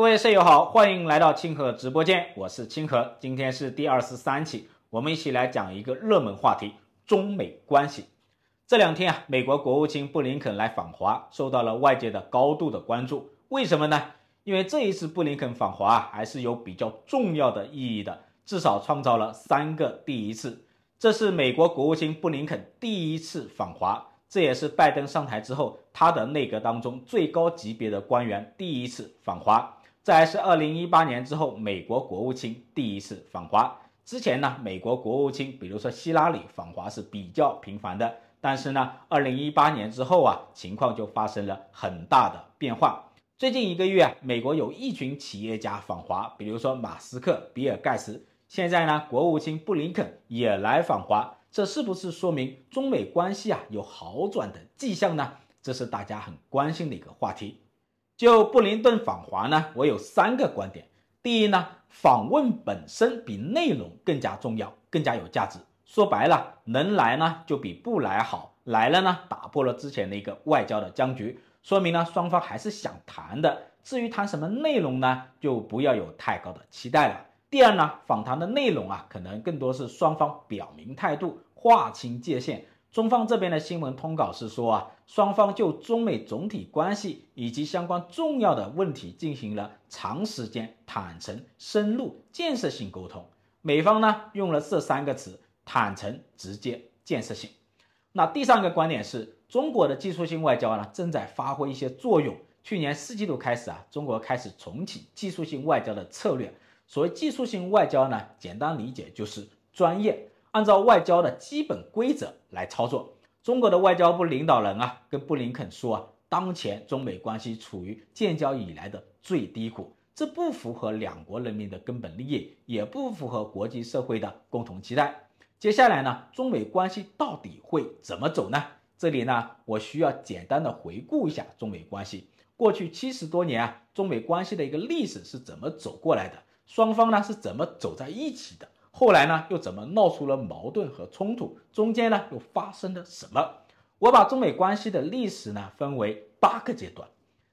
各位舍友好，欢迎来到清河直播间，我是清河。今天是第二十三期，我们一起来讲一个热门话题——中美关系。这两天啊，美国国务卿布林肯来访华，受到了外界的高度的关注。为什么呢？因为这一次布林肯访华啊，还是有比较重要的意义的，至少创造了三个第一次。这是美国国务卿布林肯第一次访华。这也是拜登上台之后，他的内阁当中最高级别的官员第一次访华。这还是二零一八年之后，美国国务卿第一次访华。之前呢，美国国务卿比如说希拉里访华是比较频繁的，但是呢，二零一八年之后啊，情况就发生了很大的变化。最近一个月啊，美国有一群企业家访华，比如说马斯克、比尔盖茨。现在呢，国务卿布林肯也来访华。这是不是说明中美关系啊有好转的迹象呢？这是大家很关心的一个话题。就布林顿访华呢，我有三个观点。第一呢，访问本身比内容更加重要，更加有价值。说白了，能来呢就比不来好。来了呢，打破了之前的一个外交的僵局，说明呢双方还是想谈的。至于谈什么内容呢，就不要有太高的期待了。第二呢，访谈的内容啊，可能更多是双方表明态度，划清界限。中方这边的新闻通稿是说啊，双方就中美总体关系以及相关重要的问题进行了长时间、坦诚、深入、建设性沟通。美方呢用了这三个词：坦诚、直接、建设性。那第三个观点是，中国的技术性外交呢正在发挥一些作用。去年四季度开始啊，中国开始重启技术性外交的策略。所谓技术性外交呢，简单理解就是专业，按照外交的基本规则来操作。中国的外交部领导人啊，跟布林肯说啊，当前中美关系处于建交以来的最低谷，这不符合两国人民的根本利益，也不符合国际社会的共同期待。接下来呢，中美关系到底会怎么走呢？这里呢，我需要简单的回顾一下中美关系过去七十多年啊，中美关系的一个历史是怎么走过来的。双方呢是怎么走在一起的？后来呢又怎么闹出了矛盾和冲突？中间呢又发生了什么？我把中美关系的历史呢分为八个阶段。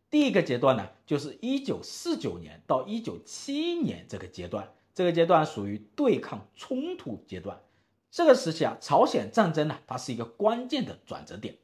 第一个阶段呢就是一九四九年到一九七一年这个阶段，这个阶段属于对抗冲突阶段。这个时期啊，朝鲜战争呢它是一个关键的转折点。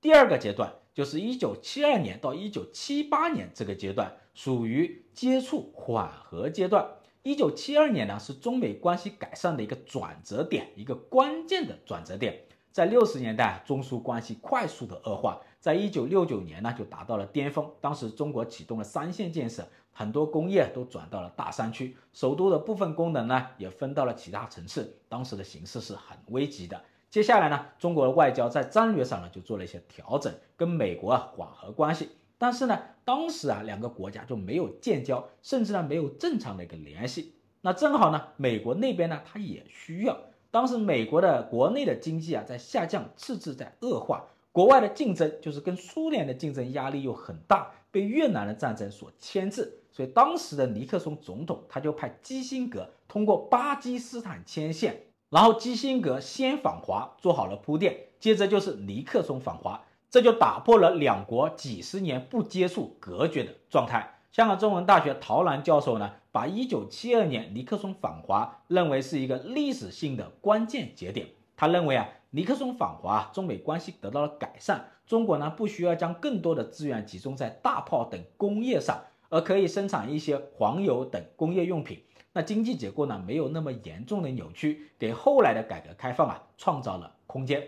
第二个阶段就是一九七二年到一九七八年这个阶段，属于接触缓和阶段。一九七二年呢，是中美关系改善的一个转折点，一个关键的转折点。在六十年代，中苏关系快速的恶化，在一九六九年呢，就达到了巅峰。当时中国启动了三线建设，很多工业都转到了大山区，首都的部分功能呢，也分到了其他城市。当时的形势是很危急的。接下来呢，中国的外交在战略上呢，就做了一些调整，跟美国啊缓和关系。但是呢，当时啊，两个国家就没有建交，甚至呢没有正常的一个联系。那正好呢，美国那边呢，它也需要。当时美国的国内的经济啊在下降，赤字在恶化，国外的竞争就是跟苏联的竞争压力又很大，被越南的战争所牵制。所以当时的尼克松总统他就派基辛格通过巴基斯坦牵线，然后基辛格先访华，做好了铺垫，接着就是尼克松访华。这就打破了两国几十年不接触、隔绝的状态。香港中文大学陶兰教授呢，把一九七二年尼克松访华认为是一个历史性的关键节点。他认为啊，尼克松访华，中美关系得到了改善，中国呢不需要将更多的资源集中在大炮等工业上，而可以生产一些黄油等工业用品。那经济结构呢没有那么严重的扭曲，给后来的改革开放啊创造了空间。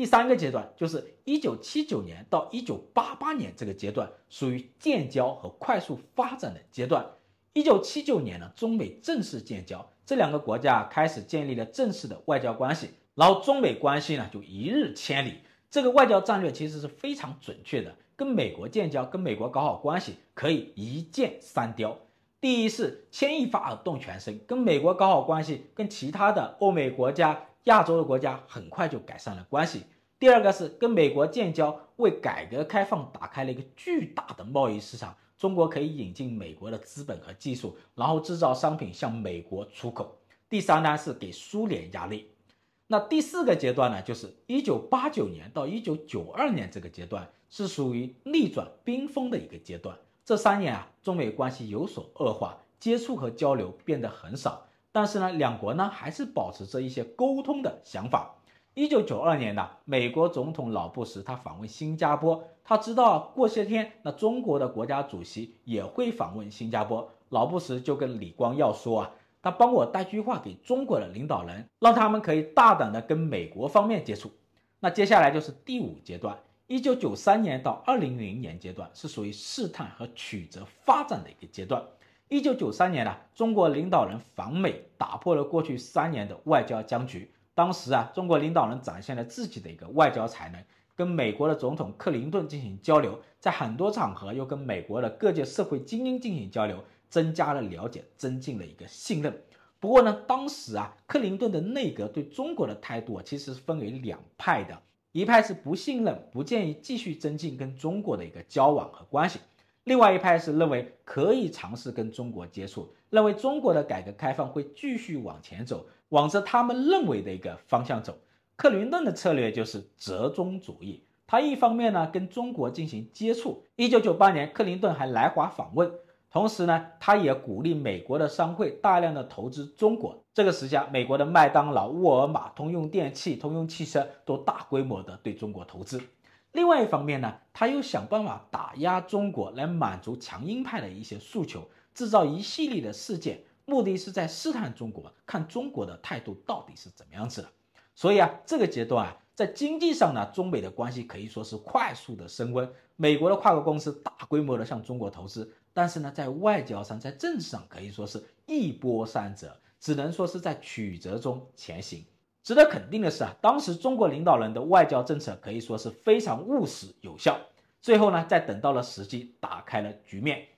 第三个阶段就是一九七九年到一九八八年这个阶段，属于建交和快速发展的阶段。一九七九年呢，中美正式建交，这两个国家开始建立了正式的外交关系，然后中美关系呢就一日千里。这个外交战略其实是非常准确的，跟美国建交，跟美国搞好关系，可以一箭三雕。第一是牵一发而动全身，跟美国搞好关系，跟其他的欧美国家。亚洲的国家很快就改善了关系。第二个是跟美国建交，为改革开放打开了一个巨大的贸易市场。中国可以引进美国的资本和技术，然后制造商品向美国出口。第三呢是给苏联压力。那第四个阶段呢，就是一九八九年到一九九二年这个阶段，是属于逆转冰封的一个阶段。这三年啊，中美关系有所恶化，接触和交流变得很少。但是呢，两国呢还是保持着一些沟通的想法。一九九二年呢，美国总统老布什他访问新加坡，他知道过些天那中国的国家主席也会访问新加坡，老布什就跟李光耀说啊，他帮我带句话给中国的领导人，让他们可以大胆的跟美国方面接触。那接下来就是第五阶段。一九九三年到二零零年阶段是属于试探和曲折发展的一个阶段。一九九三年呢，中国领导人访美，打破了过去三年的外交僵局。当时啊，中国领导人展现了自己的一个外交才能，跟美国的总统克林顿进行交流，在很多场合又跟美国的各界社会精英进行交流，增加了了解，增进了一个信任。不过呢，当时啊，克林顿的内阁对中国的态度啊，其实是分为两派的。一派是不信任，不建议继续增进跟中国的一个交往和关系；另外一派是认为可以尝试跟中国接触，认为中国的改革开放会继续往前走，往着他们认为的一个方向走。克林顿的策略就是折中主义，他一方面呢跟中国进行接触，一九九八年克林顿还来华访问。同时呢，他也鼓励美国的商会大量的投资中国。这个时下，美国的麦当劳、沃尔玛、通用电器、通用汽车都大规模的对中国投资。另外一方面呢，他又想办法打压中国，来满足强硬派的一些诉求，制造一系列的事件，目的是在试探中国，看中国的态度到底是怎么样子的。所以啊，这个阶段啊，在经济上呢，中美的关系可以说是快速的升温。美国的跨国公司大规模的向中国投资。但是呢，在外交上，在政治上可以说是一波三折，只能说是在曲折中前行。值得肯定的是啊，当时中国领导人的外交政策可以说是非常务实有效。最后呢，在等到了时机，打开了局面。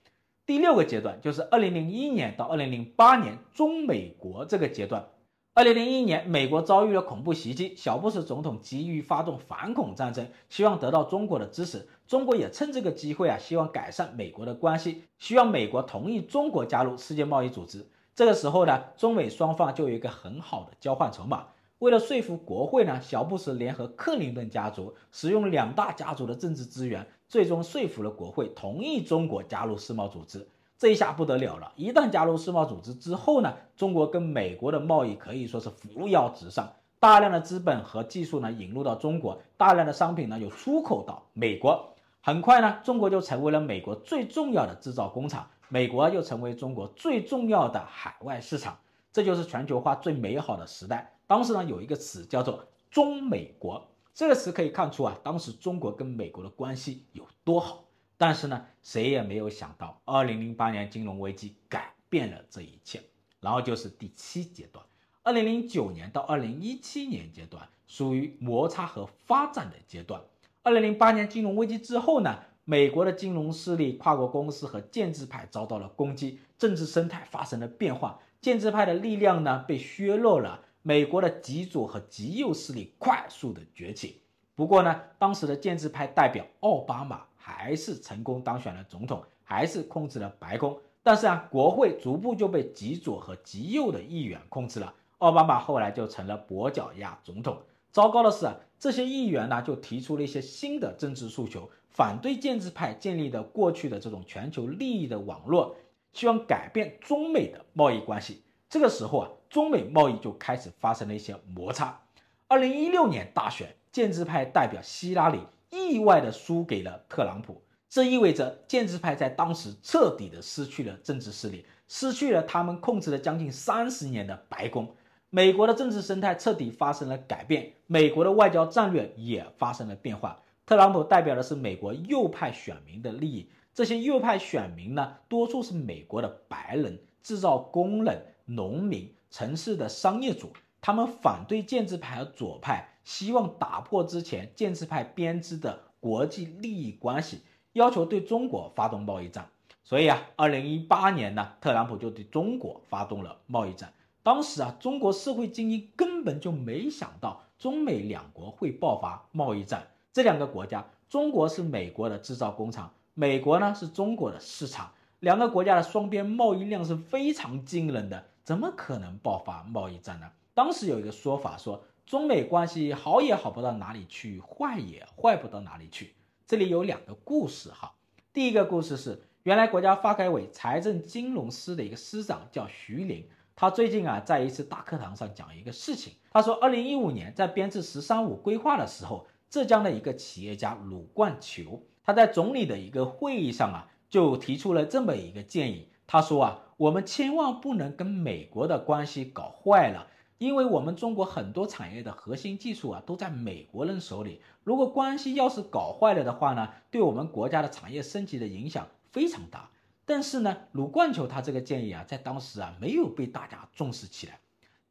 第六个阶段就是二零零一年到二零零八年中美国这个阶段。二零零一年，美国遭遇了恐怖袭击，小布什总统急于发动反恐战争，希望得到中国的支持。中国也趁这个机会啊，希望改善美国的关系，希望美国同意中国加入世界贸易组织。这个时候呢，中美双方就有一个很好的交换筹码。为了说服国会呢，小布什联合克林顿家族，使用两大家族的政治资源，最终说服了国会同意中国加入世贸组织。这一下不得了了！一旦加入世贸组织之后呢，中国跟美国的贸易可以说是扶摇直上，大量的资本和技术呢引入到中国，大量的商品呢又出口到美国，很快呢，中国就成为了美国最重要的制造工厂，美国又成为中国最重要的海外市场，这就是全球化最美好的时代。当时呢，有一个词叫做“中美国”，这个词可以看出啊，当时中国跟美国的关系有多好。但是呢，谁也没有想到，二零零八年金融危机改变了这一切。然后就是第七阶段，二零零九年到二零一七年阶段属于摩擦和发展的阶段。二零零八年金融危机之后呢，美国的金融势力、跨国公司和建制派遭到了攻击，政治生态发生了变化，建制派的力量呢被削弱了，美国的极左和极右势力快速的崛起。不过呢，当时的建制派代表奥巴马。还是成功当选了总统，还是控制了白宫。但是啊，国会逐步就被极左和极右的议员控制了。奥巴马后来就成了跛脚鸭总统。糟糕的是啊，这些议员呢就提出了一些新的政治诉求，反对建制派建立的过去的这种全球利益的网络，希望改变中美的贸易关系。这个时候啊，中美贸易就开始发生了一些摩擦。二零一六年大选，建制派代表希拉里。意外的输给了特朗普，这意味着建制派在当时彻底的失去了政治势力，失去了他们控制了将近三十年的白宫。美国的政治生态彻底发生了改变，美国的外交战略也发生了变化。特朗普代表的是美国右派选民的利益，这些右派选民呢，多数是美国的白人、制造工人、农民、城市的商业主，他们反对建制派和左派。希望打破之前建制派编织的国际利益关系，要求对中国发动贸易战。所以啊，二零一八年呢，特朗普就对中国发动了贸易战。当时啊，中国社会精英根本就没想到中美两国会爆发贸易战。这两个国家，中国是美国的制造工厂，美国呢是中国的市场。两个国家的双边贸易量是非常惊人的，怎么可能爆发贸易战呢？当时有一个说法说。中美关系好也好不到哪里去，坏也坏不到哪里去。这里有两个故事哈。第一个故事是原来国家发改委财政金融司的一个司长叫徐林，他最近啊在一次大课堂上讲一个事情，他说，二零一五年在编制“十三五”规划的时候，浙江的一个企业家鲁冠球，他在总理的一个会议上啊就提出了这么一个建议，他说啊，我们千万不能跟美国的关系搞坏了。因为我们中国很多产业的核心技术啊都在美国人手里，如果关系要是搞坏了的话呢，对我们国家的产业升级的影响非常大。但是呢，鲁冠球他这个建议啊，在当时啊没有被大家重视起来。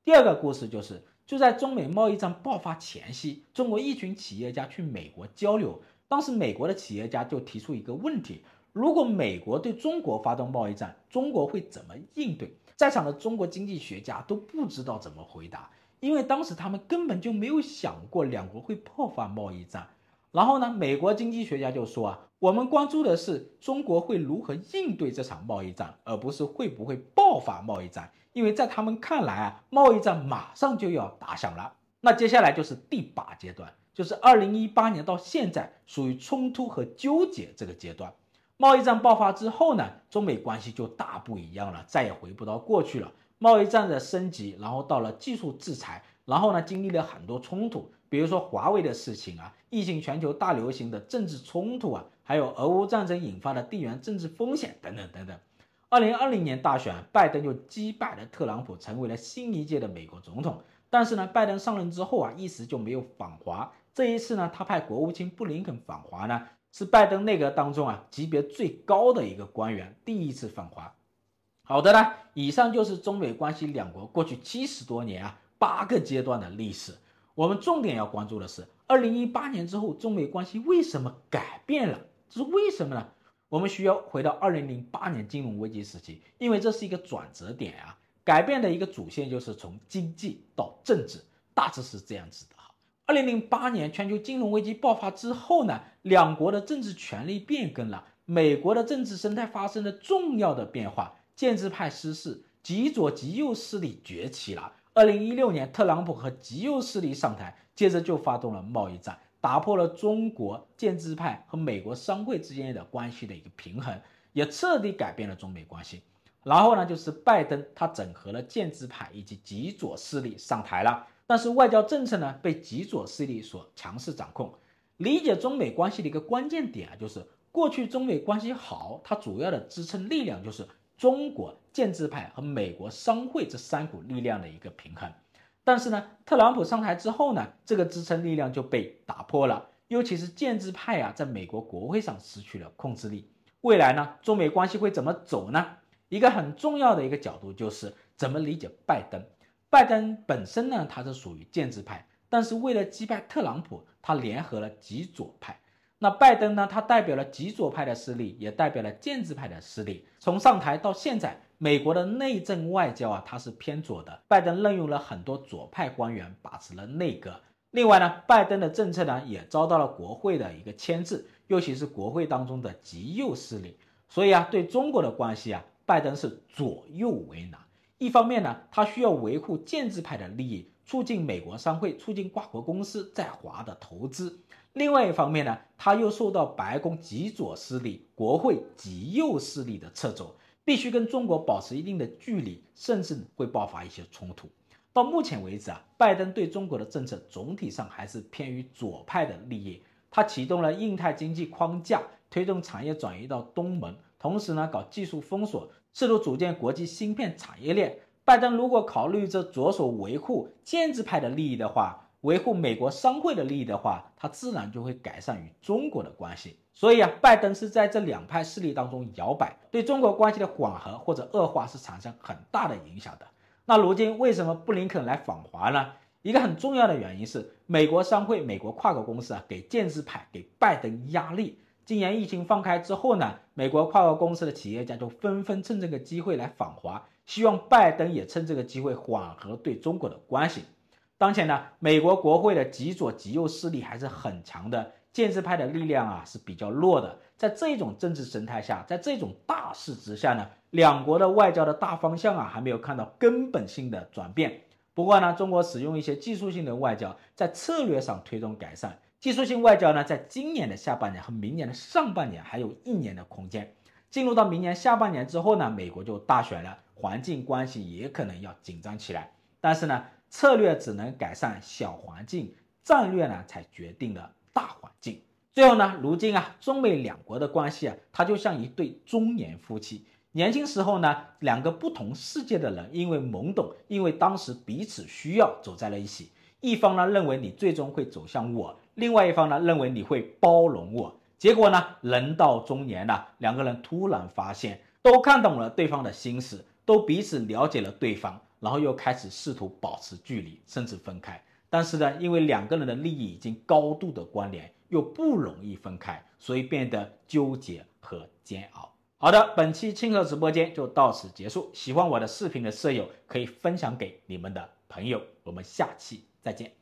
第二个故事就是，就在中美贸易战爆发前夕，中国一群企业家去美国交流，当时美国的企业家就提出一个问题：如果美国对中国发动贸易战，中国会怎么应对？在场的中国经济学家都不知道怎么回答，因为当时他们根本就没有想过两国会爆发贸易战。然后呢，美国经济学家就说啊，我们关注的是中国会如何应对这场贸易战，而不是会不会爆发贸易战，因为在他们看来啊，贸易战马上就要打响了。那接下来就是第八阶段，就是二零一八年到现在属于冲突和纠结这个阶段。贸易战爆发之后呢，中美关系就大不一样了，再也回不到过去了。贸易战的升级，然后到了技术制裁，然后呢，经历了很多冲突，比如说华为的事情啊，疫情全球大流行的政治冲突啊，还有俄乌战争引发的地缘政治风险等等等等。二零二零年大选，拜登就击败了特朗普，成为了新一届的美国总统。但是呢，拜登上任之后啊，一时就没有访华。这一次呢，他派国务卿布林肯访华呢。是拜登内阁当中啊级别最高的一个官员第一次访华。好的呢，以上就是中美关系两国过去七十多年啊八个阶段的历史。我们重点要关注的是，二零一八年之后中美关系为什么改变了？这是为什么呢？我们需要回到二零零八年金融危机时期，因为这是一个转折点啊。改变的一个主线就是从经济到政治，大致是这样子的。二零零八年全球金融危机爆发之后呢，两国的政治权力变更了，美国的政治生态发生了重要的变化，建制派失势，极左极右势力崛起了。二零一六年，特朗普和极右势力上台，接着就发动了贸易战，打破了中国建制派和美国商会之间的关系的一个平衡，也彻底改变了中美关系。然后呢，就是拜登他整合了建制派以及极左势力上台了。但是外交政策呢，被极左势力所强势掌控。理解中美关系的一个关键点啊，就是过去中美关系好，它主要的支撑力量就是中国建制派和美国商会这三股力量的一个平衡。但是呢，特朗普上台之后呢，这个支撑力量就被打破了，尤其是建制派啊，在美国国会上失去了控制力。未来呢，中美关系会怎么走呢？一个很重要的一个角度就是怎么理解拜登。拜登本身呢，他是属于建制派，但是为了击败特朗普，他联合了极左派。那拜登呢，他代表了极左派的势力，也代表了建制派的势力。从上台到现在，美国的内政外交啊，他是偏左的。拜登任用了很多左派官员把持了内阁。另外呢，拜登的政策呢，也遭到了国会的一个牵制，尤其是国会当中的极右势力。所以啊，对中国的关系啊，拜登是左右为难。一方面呢，他需要维护建制派的利益，促进美国商会、促进跨国公司在华的投资；另外一方面呢，他又受到白宫极左势力、国会极右势力的掣肘，必须跟中国保持一定的距离，甚至会爆发一些冲突。到目前为止啊，拜登对中国的政策总体上还是偏于左派的利益。他启动了印太经济框架，推动产业转移到东盟，同时呢，搞技术封锁。试图组建国际芯片产业链。拜登如果考虑着着手维护建制派的利益的话，维护美国商会的利益的话，他自然就会改善与中国的关系。所以啊，拜登是在这两派势力当中摇摆，对中国关系的缓和或者恶化是产生很大的影响的。那如今为什么布林肯来访华呢？一个很重要的原因是，美国商会、美国跨国公司啊，给建制派、给拜登压力。今年疫情放开之后呢，美国跨国公司的企业家就纷纷趁这个机会来访华，希望拜登也趁这个机会缓和对中国的关系。当前呢，美国国会的极左极右势力还是很强的，建制派的力量啊是比较弱的。在这种政治生态下，在这种大势之下呢，两国的外交的大方向啊还没有看到根本性的转变。不过呢，中国使用一些技术性的外交，在策略上推动改善。技术性外交呢，在今年的下半年和明年的上半年还有一年的空间。进入到明年下半年之后呢，美国就大选了，环境关系也可能要紧张起来。但是呢，策略只能改善小环境，战略呢才决定了大环境。最后呢，如今啊，中美两国的关系啊，它就像一对中年夫妻。年轻时候呢，两个不同世界的人，因为懵懂，因为当时彼此需要，走在了一起。一方呢认为你最终会走向我，另外一方呢认为你会包容我。结果呢，人到中年了，两个人突然发现都看懂了对方的心思，都彼此了解了对方，然后又开始试图保持距离，甚至分开。但是呢，因为两个人的利益已经高度的关联，又不容易分开，所以变得纠结和煎熬。好的，本期清河直播间就到此结束。喜欢我的视频的舍友可以分享给你们的朋友。我们下期再见。